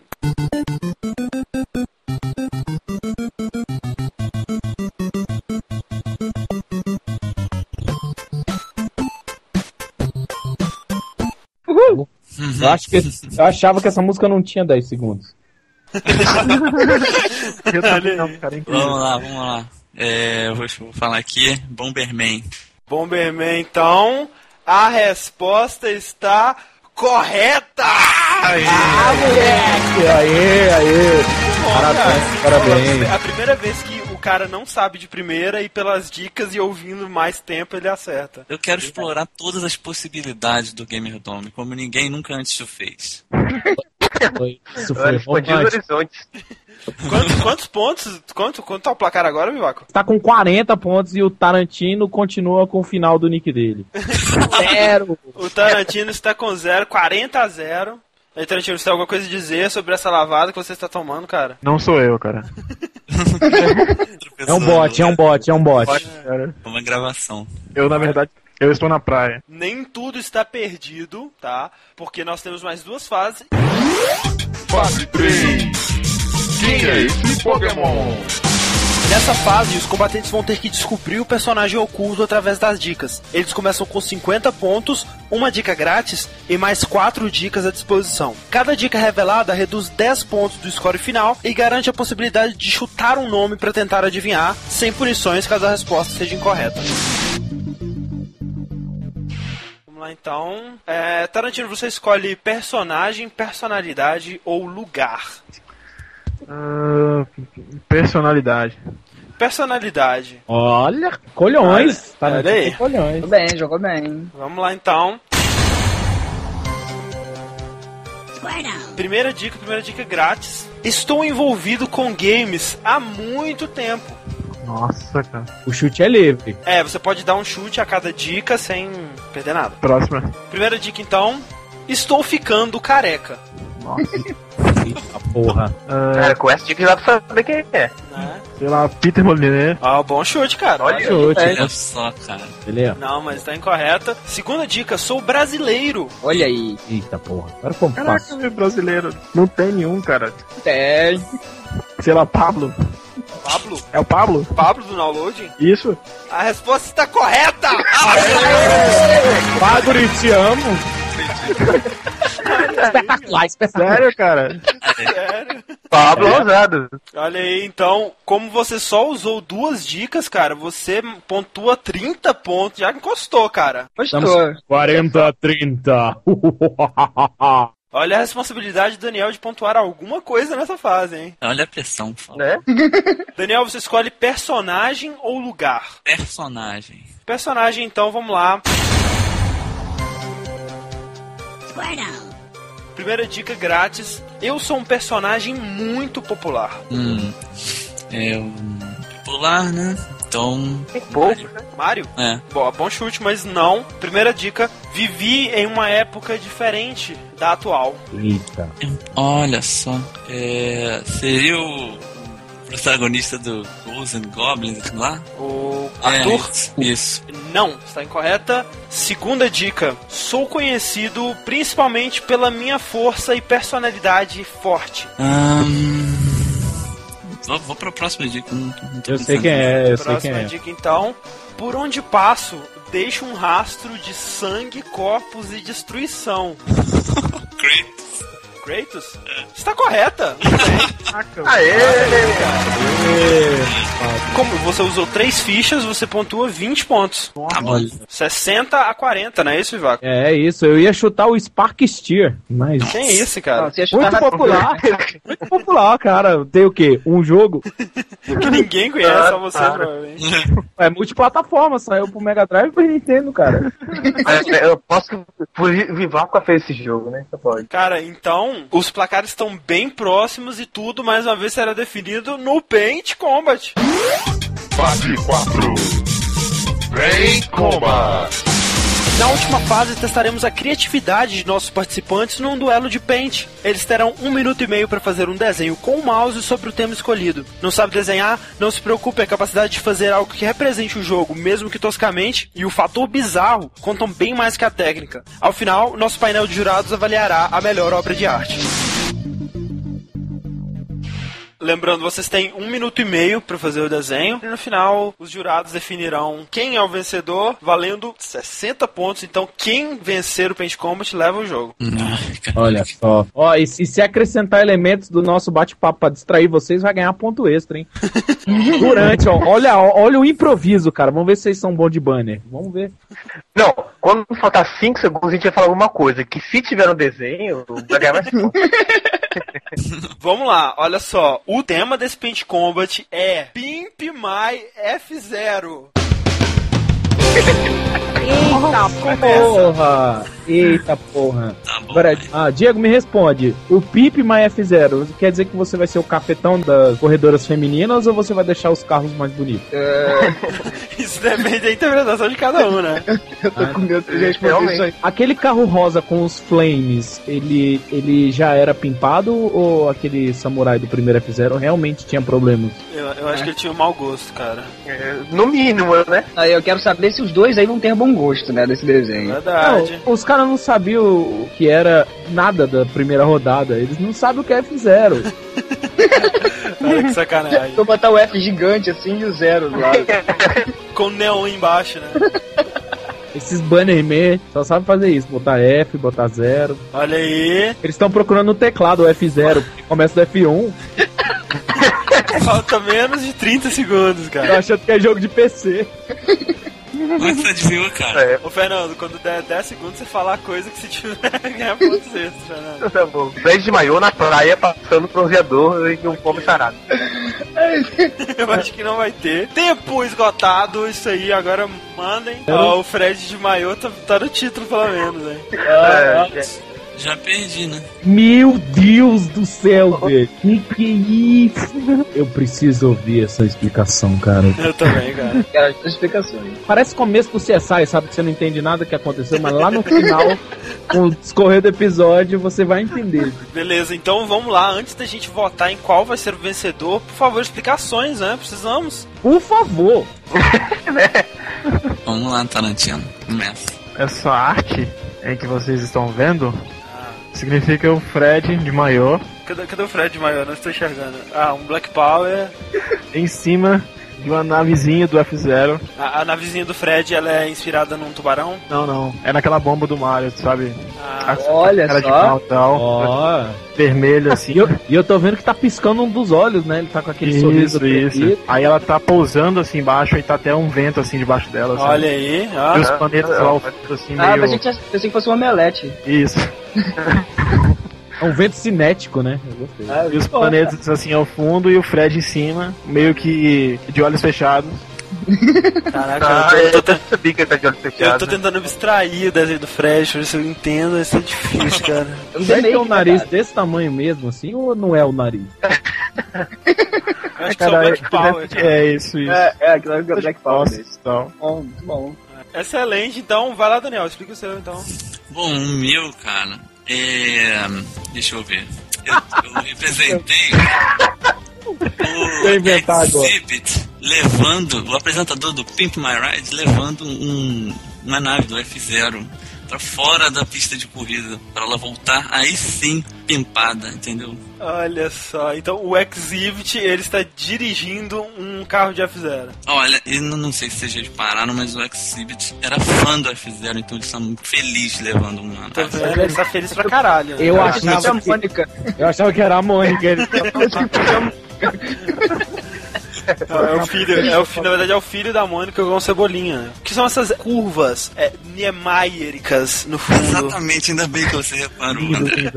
Eu, acho que, eu achava que essa música não tinha 10 segundos. (laughs) Eu também não, cara. incrível. Vamos lá, vamos lá. É, eu vou, vou falar aqui, Bomberman. Bomberman, então. A resposta está correta! Aê, aê. Parabéns, parabéns. É a primeira vez que cara não sabe de primeira e pelas dicas e ouvindo mais tempo ele acerta. Eu quero explorar todas as possibilidades do Gamer Dome, como ninguém nunca antes o fez. Foi- Isso foi horizontes. Quantos, quantos pontos? Quanto, quanto tá o placar agora, Vivaco? Tá com 40 pontos e o Tarantino continua com o final do nick dele. (laughs) Zero. O Tarantino está com 0, 40 a 0. Aí, Tarantino, você tem alguma coisa a dizer sobre essa lavada que você está tomando, cara? Não sou eu, cara. É um bot, é um bot, é um bot. cara. Uma gravação. Eu, na verdade, eu estou na praia. Nem tudo está perdido, tá? Porque nós temos mais duas fases. Fase 3. Quem é esse Pokémon? Nessa fase, os combatentes vão ter que descobrir o personagem oculto através das dicas. Eles começam com 50 pontos, uma dica grátis e mais 4 dicas à disposição. Cada dica revelada reduz 10 pontos do score final e garante a possibilidade de chutar um nome para tentar adivinhar, sem punições caso a resposta seja incorreta. Então. É, Tarantino, você escolhe personagem, personalidade ou lugar. Ah, personalidade. Personalidade. Olha, colhões. Olha, Tarantino olha aí. tem colhões. Jogou bem, jogou bem. Vamos lá então. Primeira dica, primeira dica grátis. Estou envolvido com games há muito tempo. Nossa, cara. O chute é livre. É, você pode dar um chute a cada dica sem perder nada. Próxima. Primeira dica então. Estou ficando careca. (laughs) Eita porra. Cara, com essa dica já dá pra saber quem é. Né? Sei lá, Peter Molyneux. Ah, bom chute, cara. Olha, Chute. Olha só, cara. Beleza. Não, mas tá incorreta. Segunda dica, sou brasileiro. Olha aí. Eita porra. Agora como Caraca, faço? meu brasileiro. Não tem nenhum, cara. Tem. Sei lá, Pablo. Pablo? É o Pablo? Pablo do download? Isso? A resposta está correta! Padre, te amo. Espetacular, espetacular. Sério, cara? Sério. Pablo ousado. Olha aí, então, como você só usou duas dicas, cara, você pontua 30 pontos. Já encostou, cara. Gostou. 40 a 30. (laughs) Olha a responsabilidade do Daniel de pontuar alguma coisa nessa fase, hein? Olha a pressão. Né? (laughs) Daniel, você escolhe personagem ou lugar? Personagem. Personagem, então, vamos lá. Primeira dica grátis. Eu sou um personagem muito popular. Hum. É um popular, né? Então. Tem pouco, né? Mario? É. Bom, bom chute, mas não. Primeira dica. Vivi em uma época diferente da atual. Eita. Olha só. É, seria o protagonista do Ghosts and Goblins lá? O É, Arthur? isso, isso. Não, está incorreta. Segunda dica. Sou conhecido principalmente pela minha força e personalidade forte. Ahn, vou, vou pra próxima dica. Não, não tô Eu sei quem é, eu sei quem Próxima é. dica, então. Por onde passo, deixo um rastro de sangue, corpos e destruição. (laughs) Kratos. Kratos? Está correta. (laughs) Aê! Como você usou três fichas, você pontua 20 pontos. Tá bom. Olha. 60 a 40, não é isso, Vivaco? É isso, eu ia chutar o Spark Steer, mas. Quem é esse, cara? Não, Muito popular. (laughs) Muito popular, cara. Tem o quê? Um jogo? Que ninguém conhece, Ah, só você, para. provavelmente. É multiplataforma, saiu pro Mega Drive e pro Nintendo, cara. É, Eu posso. O Vivaco fez esse jogo, né? Pode. Cara, então, os placares estão bem próximos e tudo, mais uma vez, será definido no Paint Combat. Fase 4. Brain Combat. Na última fase, testaremos a criatividade de nossos participantes num duelo de Paint. Eles terão um minuto e meio para fazer um desenho com o mouse sobre o tema escolhido. Não sabe desenhar? Não se preocupe, a capacidade de fazer algo que represente o jogo, mesmo que toscamente, e o fator bizarro contam bem mais que a técnica. Ao final, nosso painel de jurados avaliará a melhor obra de arte. Lembrando, vocês têm um minuto e meio para fazer o desenho. E no final, os jurados definirão quem é o vencedor, valendo 60 pontos. Então, quem vencer o Paint Combat leva o jogo. Olha só. Ó, e, e se acrescentar elementos do nosso bate-papo pra distrair vocês, vai ganhar ponto extra, hein? (laughs) Durante, ó. Olha, ó, olha o improviso, cara. Vamos ver se vocês são bons de banner. Vamos ver. Não, quando faltar 5 segundos, a gente vai falar alguma coisa. Que se tiver no desenho, vai ganhar mais. (laughs) Vamos lá, olha só. O tema desse Paint Combat é Pimp My F0. (laughs) Eita porra! Eita porra! Tá bom. Agora, vai. ah, Diego, me responde. O Pip mais F0 quer dizer que você vai ser o cafetão das corredoras femininas ou você vai deixar os carros mais bonitos? (laughs) Isso depende da interpretação de cada um, né? (laughs) Eu tô com medo de responder Realmente. isso aí. Aquele carro rosa com os flames, ele, ele já era pimpado ou aquele samurai do primeiro F0 realmente tinha problemas? Eu, eu acho que ele tinha um mau gosto, cara. É, no mínimo, né? Aí eu quero saber se os dois aí vão ter bom gosto, né, desse desenho. Verdade. Não, os caras não sabiam o que era nada da primeira rodada. Eles não sabem o que é F0. (laughs) Cara, que sacanagem. Vou botar o F gigante assim e o zero do lado. (laughs) Com neon embaixo, né? Esses bannerman só sabem fazer isso: botar F, botar zero. Olha aí. Eles estão procurando no teclado o F0, porque começa do F1. (laughs) Falta menos de 30 segundos, Tô cara. achando que é jogo de PC. É você adivinhou, cara? É, Ô, Fernando, quando der 10 segundos, você falar coisa que se tiver, ganha pontos extras, Fernando. tá bom. Fred de maiô na praia, passando bronzeador e um pobre sarado. (laughs) Eu acho que não vai ter. Tempo esgotado, isso aí, agora mandem. Ó, o Fred de maiô tá, tá no título, pelo menos, hein? É, é. Já perdi, né? Meu Deus do céu, velho. Que que é isso? Eu preciso ouvir essa explicação, cara. Eu também, cara. (laughs) Quero as explicações. Parece começo do CSI, sabe? Que você não entende nada que aconteceu, mas lá no final, com o discorrer do episódio, você vai entender. Beleza, então vamos lá. Antes da gente votar em qual vai ser o vencedor, por favor, explicações, né? Precisamos. Por favor. Vamos lá, Tarantino. Começa. Essa arte aí que vocês estão vendo significa o Fred de maiô Cadê, cadê o Fred de maiô? Não estou enxergando. Ah, um Black Power. em cima de uma navezinha do F-Zero. A, a navezinha do Fred, ela é inspirada num tubarão? Não, não. É naquela bomba do Mario, sabe? Ah, Olha Cara de só. pau e tal. Ó. Vermelho assim. E eu, e eu tô vendo que tá piscando um dos olhos, né? Ele tá com aquele sorriso Isso, isso. Aí ela tá pousando assim embaixo e tá até um vento assim debaixo dela. sabe? olha aí. E os Ah, planetas lá ao fundo, assim, Ah, meio... que, pensei que fosse um omelete. Isso. (laughs) É um vento cinético, né? Eu gostei. Ah, E os planetas assim ao fundo e o Fred em cima, meio que de olhos fechados. (laughs) caraca, Ah, eu, tô, eu tô, tô, sabia que ele tá de olho eu tô tentando abstrair o desenho do Fred, pra ver se eu entendo, isso é difícil, (laughs) cara. Eu não Será que demei, é um né, nariz cara? desse tamanho mesmo, assim, ou não é o nariz? Eu (laughs) acho que são Black Power. cara. é isso, isso. É, é, é o Black Power tal. Bom, muito bom. Excelente, então vai lá, Daniel, explica o seu então. Bom, o meu, cara, é. Deixa eu ver. Eu, eu representei o. Exhibit levando, o apresentador do Pimp My Ride, levando um, uma nave do F-Zero pra fora da pista de corrida, pra ela voltar aí sim pimpada, entendeu? Olha só, então o Exhibit, ele está dirigindo um carro de F-Zero. Olha, eu não, sei se vocês já repararam, mas o Exhibit era fã do F-Zero, então ele está muito feliz levando uma Tá nave. vendo? Ele está feliz pra caralho. Eu Achei que achava a que, Mônica. eu achava que era a Mônica. Ele... (laughs) (laughs) Não, é o filho, é o filho, na verdade é o filho da Mônica com cebolinha. né? Que são essas curvas é, Niemeyericas no fundo. Exatamente, ainda bem que você reparou, André.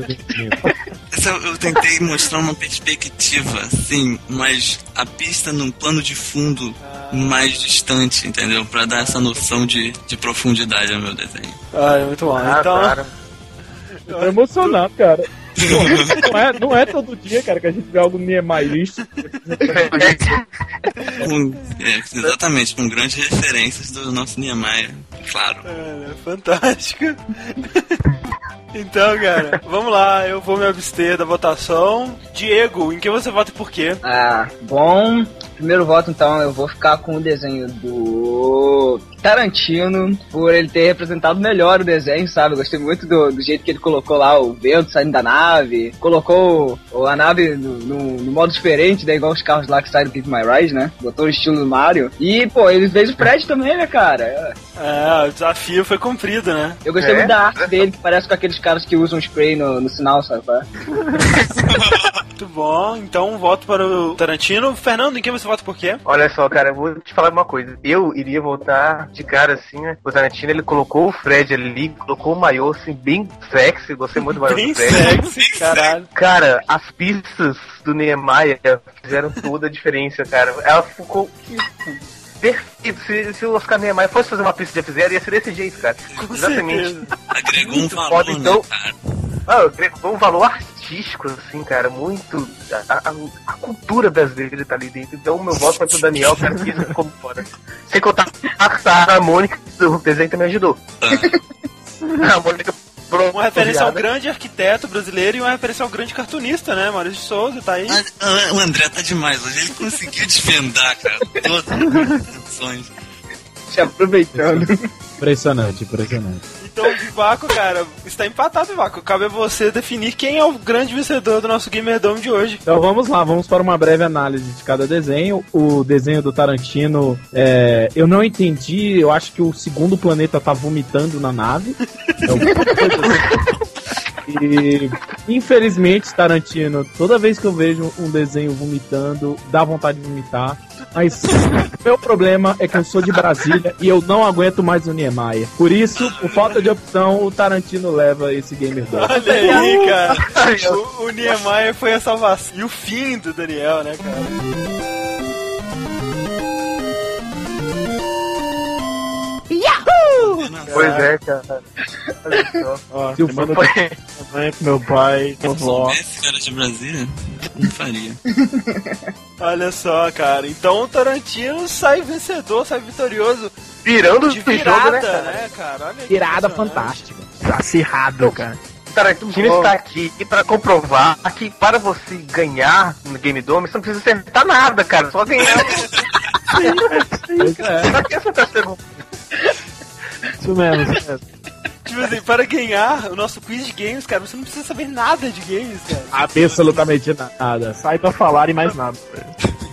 Eu, tentei mostrar uma perspectiva, sim, mas a pista num plano de fundo mais distante, entendeu? Pra dar essa noção de, de profundidade ao meu desenho. Ah, é muito bom. Ah, então, cara. Tô emocionado, cara. Não é, não é todo dia, cara, que a gente vê algo Niemeierista. (laughs) Com- é, exatamente, com grandes referências do nosso Niemeyer, claro. é, é fantástico. (laughs) Então, cara, vamos lá, eu vou me abster da votação. Diego, em quem você vota e por quê? Ah, bom. Primeiro voto, então, eu vou ficar com o desenho do Tarantino, por ele ter representado melhor o desenho, sabe? Eu gostei muito do, do jeito que ele colocou lá o vento saindo da nave, colocou o- a nave no, no- no modo diferente, né? Igual os carros lá que saem do Keep My Ride, né? Botou o estilo do Mario. E, pô, ele fez o Fred também, né, cara? É, o desafio foi cumprido, né? Eu gostei É? muito da arte dele, que parece com aqueles caras que usam spray no, no sinal, sabe? (laughs) Muito bom, então voto para o Tarantino. Fernando, em quem você vota por quê? Olha só, cara, eu vou te falar uma coisa. Eu iria voltar de cara assim, né? O Tarantino, ele colocou o Fred ali, colocou o maiô assim, bem sexy. Gostei muito do maiô Bem do Fred. sexy, caralho. Cara, as pistas do Niemeyer fizeram toda a diferença, cara. Ela ficou perfeito. Se, se o Oscar Niemeyer fosse fazer uma pista de F0, ia ser desse jeito, cara. Com Exatamente. certeza. Agregou um valor, Foda, então. né, cara? Ah, foi um valor artístico, assim, cara, muito. A, a- a cultura brasileira tá ali dentro. Então, o meu voto vai pro Daniel, cara, que isso ficou fora. Sem contar a Sara, a Mônica do desenho também ajudou. a Mônica. Uma referência ao grande arquiteto brasileiro e uma referência ao grande cartunista, né? Maurício de Souza, tá aí. Ah, ah, O André tá demais hoje, ele conseguiu desvendar, cara, todas as (laughs) opções. Se aproveitando. Impressionante, impressionante. Então, Vivaco, cara, está empatado, Vivaco. Cabe a você definir quem é o grande vencedor do nosso Gamer Dome de hoje. Então vamos lá, vamos para uma breve análise de cada desenho. O desenho do Tarantino, é, eu não entendi, eu acho que o segundo planeta tá vomitando na nave. (laughs) É alguma coisa assim. E infelizmente, Tarantino, toda vez que eu vejo um desenho vomitando, dá vontade de vomitar. Mas meu problema é que eu sou de Brasília e eu não aguento mais o Niemeyer. Por isso, por falta de opção, o Tarantino leva esse Gamer Dome. Olha aí, cara. O, o Niemeyer foi a salvação. E o fim do Daniel, né, cara? Pois é, cara. Olha só. Ó, Se o Foi- pro meu pai, pro Se vó. soubesse que era de Brasília, não faria. (laughs) Olha só, cara. Então o Tarantino sai vencedor, sai vitorioso. Virando De o virada, jogo, né, cara? né, cara? Impressionante. fantástica. Acirrado, cara. O Tarantino está aqui e pra comprovar que para você ganhar no Game Dome, você não precisa acertar nada, cara. Só ganhar. Pois (laughs) é. Pra que acertar segundo? Isso mesmo, isso mesmo. Tipo assim, para ganhar o nosso quiz de games, cara, você não precisa saber nada de games, cara. Absolutamente nada. Saiba falar e mais nada.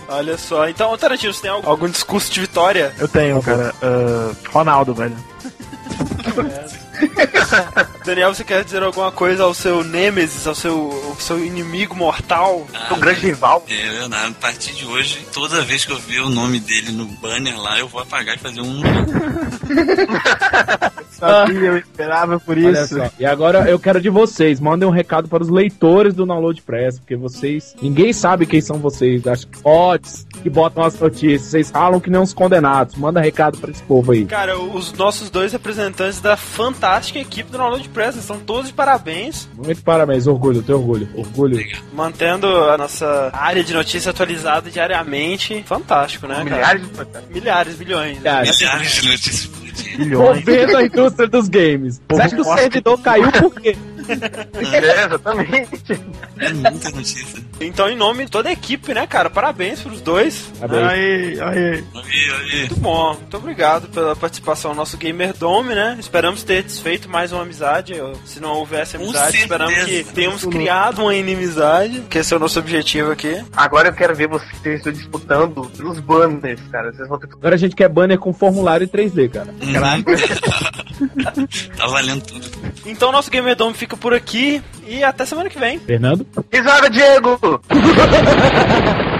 Olha só. Então, Tarantino, você tem algum, algum discurso de vitória? Eu tenho, cara. Ah, Ronaldo, velho. (laughs) (laughs) Daniel, você quer dizer alguma coisa ao seu Nemesis, ao seu, ao seu inimigo mortal? Ah, O grande rival. É, eu, a partir de hoje, toda vez que eu ver o nome dele no banner lá, eu vou apagar e fazer um. (laughs) Sabia, eu esperava por Olha isso. só. E agora eu quero de vocês, mandem um recado para os leitores do Download Press, porque vocês, ninguém sabe quem são vocês, acho que odds que botam as notícias, vocês falam que nem uns condenados. Manda recado para esse povo aí. Cara, os nossos dois representantes da fantástica equipe do Download Press estão todos de parabéns, Muito parabéns, orgulho, teu orgulho, orgulho. mantendo a nossa área de notícia atualizada diariamente. Fantástico, né, cara? Milhares de fantasmas. Milhares, milhões. Milhares. Milhares de notícias por dia. Milhões. Movendo a indústria dos games. Você acha que o servidor caiu (laughs) por quê? É, exatamente. É muita notícia. Então, em nome de toda a equipe, né, cara? Parabéns pros dois. Parabéns. Aí, aí. Muito bom. Muito obrigado pela participação no nosso Gamer Dome, né? Esperamos ter desfeito mais uma amizade. Se não houvesse amizade, esperamos que tenhamos criado uma inimizade, que esse é o nosso objetivo aqui. Agora eu quero ver vocês disputando pelos banners, cara. Vocês vão ter Agora a gente quer banner com formulário em 3D, cara. (laughs) tá valendo tudo. Então, nosso Gamer Dome fica por aqui e até semana que vem. Fernando? Risada, Diego! (laughs)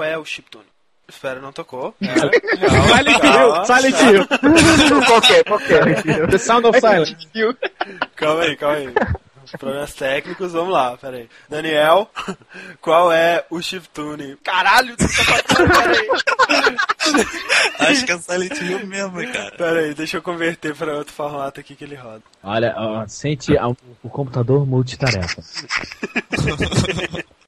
qual é o chiptune? Espera, não tocou. Silent Hill, Silent Hill. Qual que é? Qual que é? The Sound of Silence. Calma aí, calma aí. Problemas técnicos, vamos lá, pera aí. Daniel, (laughs) qual é o chiptune? Caralho, tu tá passando. Acho que é Silent Hill mesmo, cara. Pera aí, deixa eu converter pra outro formato aqui que ele roda. Olha, ó, sente a- o computador multitarefa. (laughs)